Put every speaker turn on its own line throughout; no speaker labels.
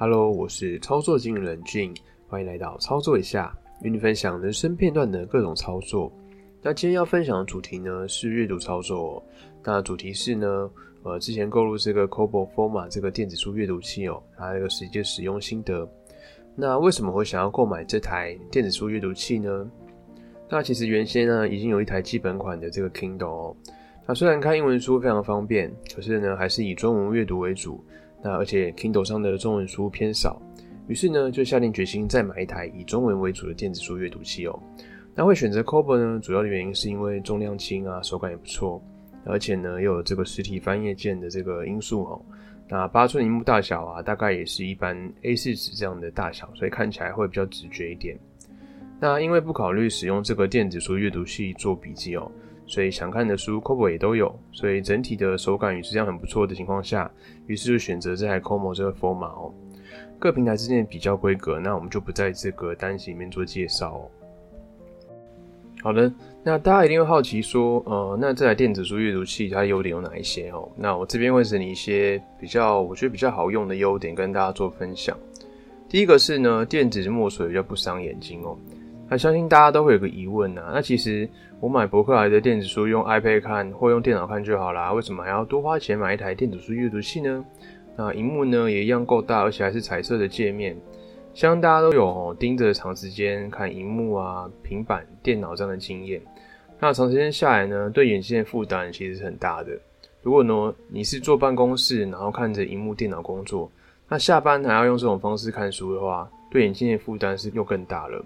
Hello，我是操作经理人俊，欢迎来到操作一下，与你分享人生片段的各种操作。那今天要分享的主题呢是阅读操作。那主题是呢，呃，之前购入这个 Kobo Forma 这个电子书阅读器哦，它这个实际使用心得。那为什么会想要购买这台电子书阅读器呢？那其实原先呢已经有一台基本款的这个 Kindle 哦。那虽然看英文书非常方便，可是呢还是以中文阅读为主。那而且 Kindle 上的中文书偏少，于是呢就下定决心再买一台以中文为主的电子书阅读器哦。那会选择 Kobo 呢，主要的原因是因为重量轻啊，手感也不错，而且呢又有这个实体翻页键的这个因素哦。那八寸荧幕大小啊，大概也是一般 A4 纸这样的大小，所以看起来会比较直觉一点。那因为不考虑使用这个电子书阅读器做笔记哦。所以想看的书，Kobo 也都有，所以整体的手感与质量很不错的情况下，于是就选择这台 Kobo 这个 Forma 哦。各平台之间的比较规格，那我们就不在这个单行里面做介绍。好的，那大家一定会好奇说，呃，那这台电子书阅读器它优点有哪一些哦？那我这边会整理一些比较我觉得比较好用的优点跟大家做分享。第一个是呢，电子墨水比较不伤眼睛哦。那相信大家都会有个疑问呐，那其实我买博客来的电子书用 iPad 看或用电脑看就好啦，为什么还要多花钱买一台电子书阅读器呢？那荧幕呢也一样够大，而且还是彩色的界面，相信大家都有哦盯着长时间看荧幕啊、平板电脑这样的经验。那长时间下来呢，对眼睛的负担其实是很大的。如果呢你是坐办公室，然后看着荧幕电脑工作，那下班还要用这种方式看书的话，对眼睛的负担是又更大了。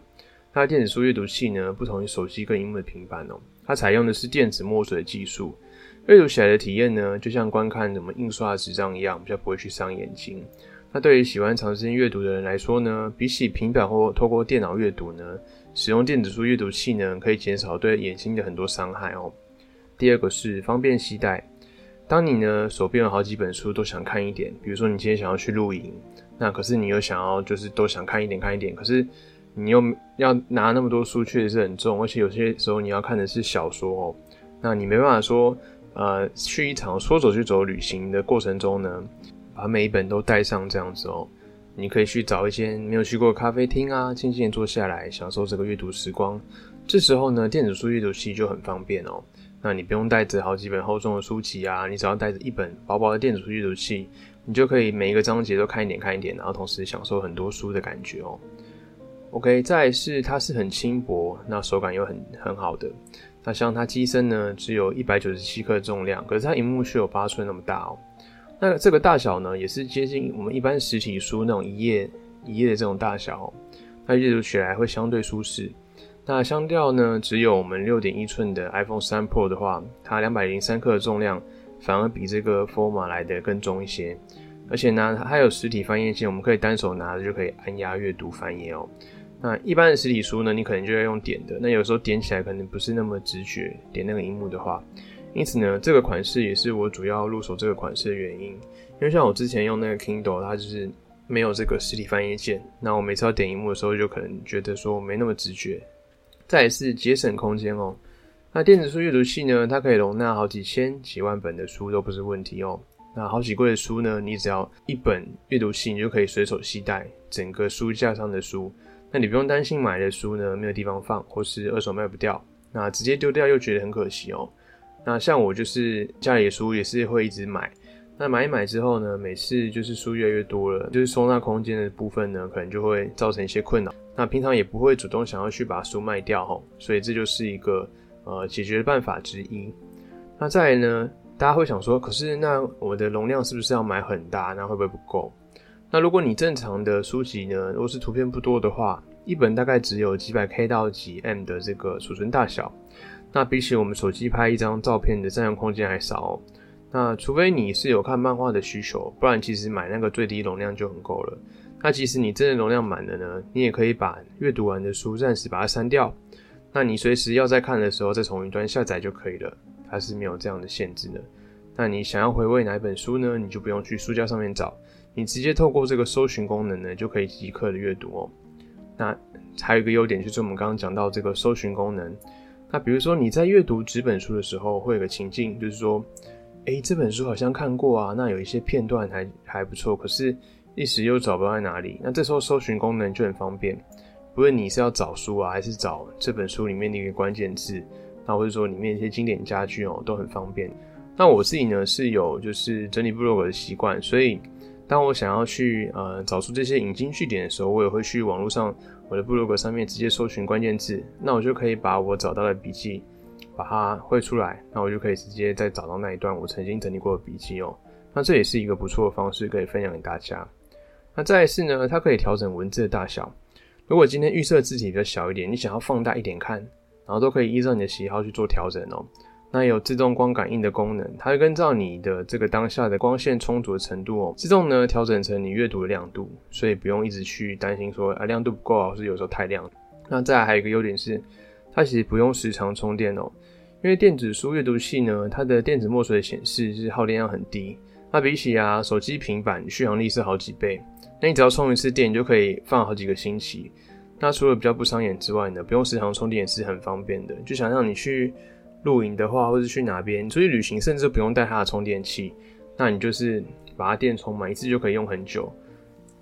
它的电子书阅读器呢，不同于手机跟荧幕的平板哦，它采用的是电子墨水的技术，阅读起来的体验呢，就像观看什么印刷纸张一样，比较不会去伤眼睛。那对于喜欢长时间阅读的人来说呢，比起平板或透过电脑阅读呢，使用电子书阅读器呢，可以减少对眼睛的很多伤害哦。第二个是方便携带，当你呢手边有好几本书都想看一点，比如说你今天想要去露营，那可是你又想要就是都想看一点看一点，可是。你又要拿那么多书，确实是很重，而且有些时候你要看的是小说哦，那你没办法说，呃，去一场说走就走旅行的过程中呢，把每一本都带上这样子哦，你可以去找一间没有去过咖啡厅啊，静静坐下来享受这个阅读时光。这时候呢，电子书阅读器就很方便哦，那你不用带着好几本厚重的书籍啊，你只要带着一本薄薄的电子书阅读器，你就可以每一个章节都看一点看一点，然后同时享受很多书的感觉哦。OK，再是它是很轻薄，那手感又很很好的。那像它机身呢，只有一百九十七克重量，可是它荧幕却有八寸那么大哦。那这个大小呢，也是接近我们一般实体书那种一页一页的这种大小，那阅读起来会相对舒适。那相较呢，只有我们六点一寸的 iPhone 三 Pro 的话，它两百零三克的重量反而比这个 Forma 来的更重一些。而且呢，它有实体翻页键，我们可以单手拿着就可以按压阅读翻页哦。那一般的实体书呢，你可能就要用点的，那有时候点起来可能不是那么直觉，点那个荧幕的话，因此呢，这个款式也是我主要入手这个款式的原因。因为像我之前用那个 Kindle，它就是没有这个实体翻页键，那我每次要点荧幕的时候，就可能觉得说没那么直觉。再是节省空间哦，那电子书阅读器呢，它可以容纳好几千、几万本的书都不是问题哦。那好几柜的书呢，你只要一本阅读器，你就可以随手携带整个书架上的书。那你不用担心买的书呢没有地方放，或是二手卖不掉，那直接丢掉又觉得很可惜哦。那像我就是家里的书也是会一直买，那买一买之后呢，每次就是书越来越多了，就是收纳空间的部分呢，可能就会造成一些困扰。那平常也不会主动想要去把书卖掉哈，所以这就是一个呃解决的办法之一。那再来呢，大家会想说，可是那我的容量是不是要买很大？那会不会不够？那如果你正常的书籍呢，如果是图片不多的话，一本大概只有几百 K 到几 M 的这个储存大小，那比起我们手机拍一张照片的占用空间还少哦。那除非你是有看漫画的需求，不然其实买那个最低容量就很够了。那即使你真的容量满了呢，你也可以把阅读完的书暂时把它删掉，那你随时要再看的时候再从云端下载就可以了，它是没有这样的限制的。那你想要回味哪一本书呢？你就不用去书架上面找。你直接透过这个搜寻功能呢，就可以即刻的阅读哦。那还有一个优点就是我们刚刚讲到这个搜寻功能。那比如说你在阅读纸本书的时候，会有个情境，就是说，诶，这本书好像看过啊，那有一些片段还还不错，可是一时又找不到在哪里，那这时候搜寻功能就很方便。不论你是要找书啊，还是找这本书里面的一个关键字，那或者说里面一些经典家具哦，都很方便。那我自己呢是有就是整理部落格的习惯，所以当我想要去呃找出这些引经据典的时候，我也会去网络上我的部落格上面直接搜寻关键字，那我就可以把我找到的笔记把它绘出来，那我就可以直接再找到那一段我曾经整理过的笔记哦。那这也是一个不错的方式，可以分享给大家。那再是呢，它可以调整文字的大小。如果今天预设字体比较小一点，你想要放大一点看，然后都可以依照你的喜好去做调整哦。那有自动光感应的功能，它会根照你的这个当下的光线充足的程度哦，自动呢调整成你阅读的亮度，所以不用一直去担心说啊亮度不够，或是有时候太亮。那再还有一个优点是，它其实不用时常充电哦，因为电子书阅读器呢，它的电子墨水显示是耗电量很低，那比起啊手机、平板续航力是好几倍。那你只要充一次电，你就可以放好几个星期。那除了比较不伤眼之外呢，不用时常充电也是很方便的。就想让你去露营的话，或者去哪边出去旅行，甚至不用带它的充电器，那你就是把它电充满一次就可以用很久。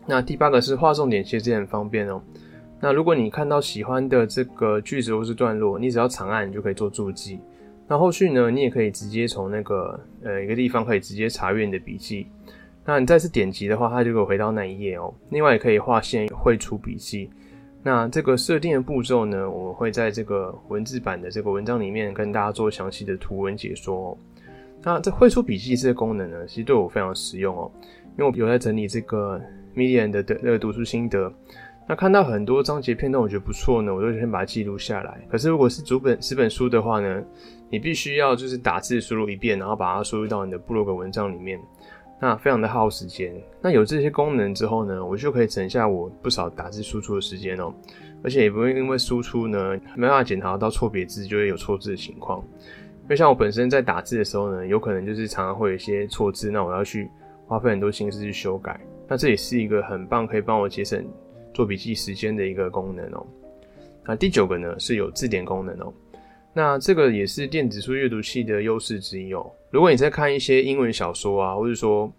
那第八个是画重点，其实也很方便哦。那如果你看到喜欢的这个句子或是段落，你只要长按你就可以做注记。那后续呢，你也可以直接从那个呃一个地方可以直接查阅你的笔记。那你再次点击的话，它就会回到那一页哦。另外也可以划线绘出笔记。那这个设定的步骤呢，我会在这个文字版的这个文章里面跟大家做详细的图文解说哦。那这绘出笔记这个功能呢，其实对我非常实用哦，因为我有在整理这个 Medium 的的那个读书心得。那看到很多章节片段，我觉得不错呢，我就先把它记录下来。可是如果是主本十本书的话呢，你必须要就是打字输入一遍，然后把它输入到你的部落格文章里面。那非常的耗时间。那有这些功能之后呢，我就可以省下我不少打字输出的时间哦，而且也不会因为输出呢没办法检查到错别字，就会有错字的情况。因为像我本身在打字的时候呢，有可能就是常常会有一些错字，那我要去花费很多心思去修改。那这也是一个很棒可以帮我节省做笔记时间的一个功能哦。那第九个呢是有字典功能哦。那这个也是电子书阅读器的优势之一哦。如果你在看一些英文小说啊，或者说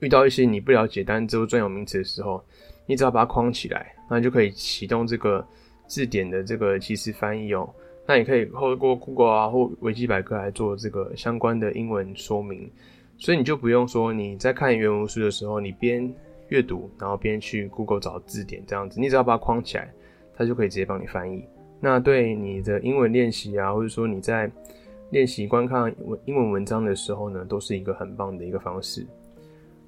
遇到一些你不了解单词或专有名词的时候，你只要把它框起来，那就可以启动这个字典的这个即时翻译哦。那你可以透过 Google 啊或维基百科来做这个相关的英文说明，所以你就不用说你在看原文书的时候，你边阅读然后边去 Google 找字典这样子，你只要把它框起来，它就可以直接帮你翻译。那对你的英文练习啊，或者说你在练习观看文英文文章的时候呢，都是一个很棒的一个方式。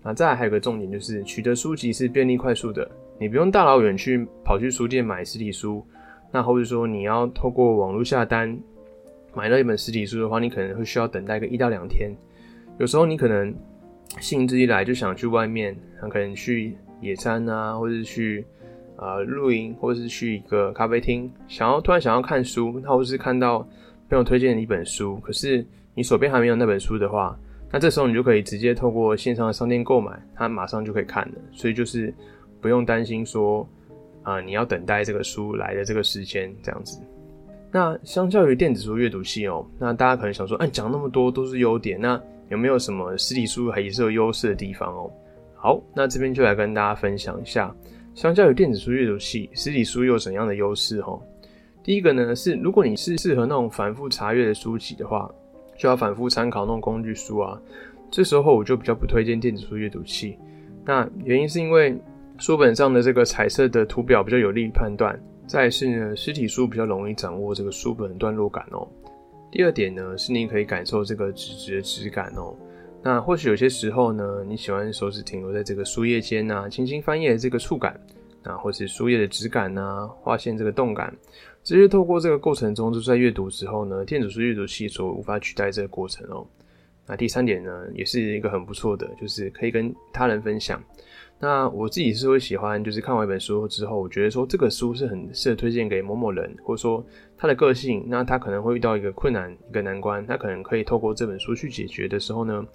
那再还有个重点就是，取得书籍是便利快速的，你不用大老远去跑去书店买实体书。那或者说你要透过网络下单买到一本实体书的话，你可能会需要等待个一到两天。有时候你可能兴致一来就想去外面，可能去野餐啊，或者去。呃，露营或者是去一个咖啡厅，想要突然想要看书，那或是看到朋友推荐的一本书，可是你手边还没有那本书的话，那这时候你就可以直接透过线上的商店购买，它马上就可以看了，所以就是不用担心说啊你要等待这个书来的这个时间这样子。那相较于电子书阅读器哦，那大家可能想说，哎，讲那么多都是优点，那有没有什么实体书还也是有优势的地方哦？好，那这边就来跟大家分享一下。相较于电子书阅读器，实体书又有怎样的优势？哈，第一个呢是，如果你是适合那种反复查阅的书籍的话，就要反复参考那种工具书啊。这时候我就比较不推荐电子书阅读器。那原因是因为书本上的这个彩色的图表比较有利于判断，再是呢，实体书比较容易掌握这个书本段落感哦。第二点呢是你可以感受这个纸质的质感哦。那或许有些时候呢，你喜欢手指停留在这个书页间呐，轻轻翻页的这个触感，啊，或是书页的质感呐，划线这个动感，这些透过这个过程中，就是在阅读时候呢，电子书阅读器所无法取代这个过程哦。那第三点呢，也是一个很不错的，就是可以跟他人分享。那我自己是会喜欢，就是看完一本书之后，我觉得说这个书是很适合推荐给某某人，或者说他的个性，那他可能会遇到一个困难、一个难关，他可能可以透过这本书去解决的时候呢，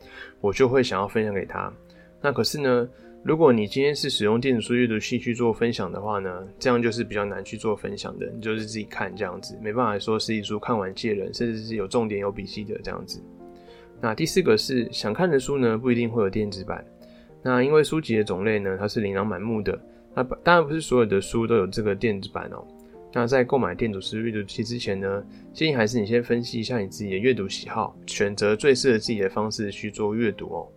我就会想要分享给他。那可是呢，如果你今天是使用电子书阅读器去做分享的话呢，这样就是比较难去做分享的，你就是自己看这样子，没办法说实体书看完借人，甚至是有重点、有笔记的这样子。那第四个是想看的书呢，不一定会有电子版。那因为书籍的种类呢，它是琳琅满目的。那当然不是所有的书都有这个电子版哦。那在购买电子书阅读器之前呢，建议还是你先分析一下你自己的阅读喜好，选择最适合自己的方式去做阅读哦。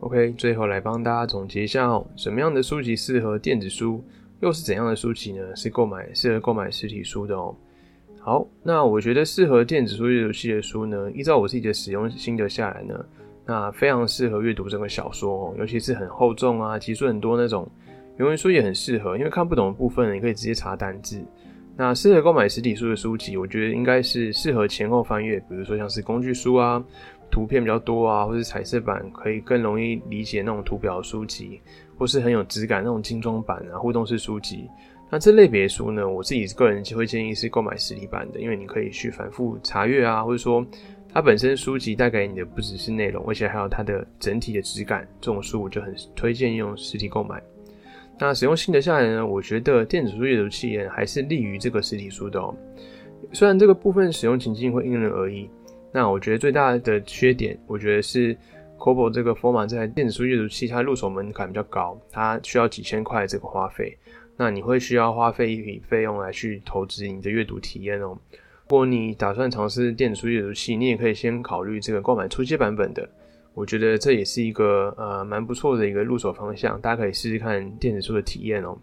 OK，最后来帮大家总结一下哦，什么样的书籍适合电子书，又是怎样的书籍呢？是购买适合购买实体书的哦。好，那我觉得适合电子书阅读器的书呢，依照我自己的使用心得下来呢，那非常适合阅读这个小说哦，尤其是很厚重啊、集数很多那种原文书也很适合，因为看不懂的部分你可以直接查单字。那适合购买实体书的书籍，我觉得应该是适合前后翻阅，比如说像是工具书啊，图片比较多啊，或是彩色版可以更容易理解那种图表书籍，或是很有质感那种精装版啊，互动式书籍。那这类别书呢，我自己个人会建议是购买实体版的，因为你可以去反复查阅啊，或者说它本身书籍带给你的不只是内容，而且还有它的整体的质感，这种书我就很推荐用实体购买。那使用心得下来呢？我觉得电子书阅读器还是利于这个实体书的哦。虽然这个部分使用情境会因人而异，那我觉得最大的缺点，我觉得是 Kobo 这个 Format 这台电子书阅读器，它入手门槛比较高，它需要几千块这个花费。那你会需要花费一笔费用来去投资你的阅读体验哦。如果你打算尝试电子书阅读器，你也可以先考虑这个购买初阶版本的。我觉得这也是一个呃蛮不错的一个入手方向，大家可以试试看电子书的体验哦。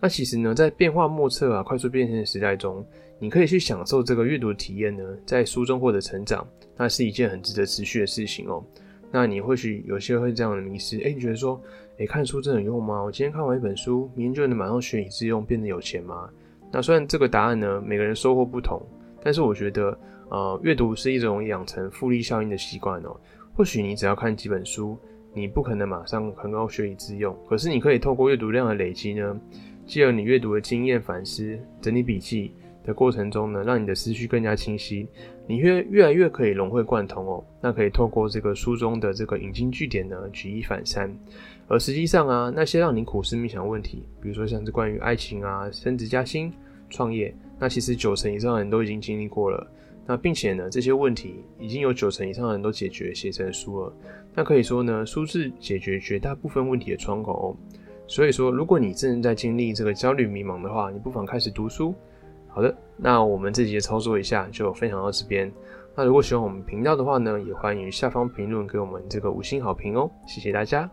那其实呢，在变化莫测啊、快速变迁的时代中，你可以去享受这个阅读体验呢，在书中获得成长，那是一件很值得持续的事情哦。那你或许有些会这样的迷失，哎，你觉得说，哎，看书真的有用吗？我今天看完一本书，明天就能马上学以致用，变得有钱吗？那虽然这个答案呢，每个人收获不同，但是我觉得，呃，阅读是一种养成复利效应的习惯哦。或许你只要看几本书，你不可能马上很高学以致用。可是你可以透过阅读量的累积呢，借由你阅读的经验反思、整理笔记的过程中呢，让你的思绪更加清晰，你越越来越可以融会贯通哦。那可以透过这个书中的这个引经据典呢，举一反三。而实际上啊，那些让你苦思冥想的问题，比如说像是关于爱情啊、升职加薪、创业，那其实九成以上的人都已经经历过了。那并且呢，这些问题已经有九成以上的人都解决写成书了。那可以说呢，书是解决绝大部分问题的窗口哦。所以说，如果你正在经历这个焦虑迷茫的话，你不妨开始读书。好的，那我们这集的操作一下就分享到这边。那如果喜欢我们频道的话呢，也欢迎下方评论给我们这个五星好评哦。谢谢大家。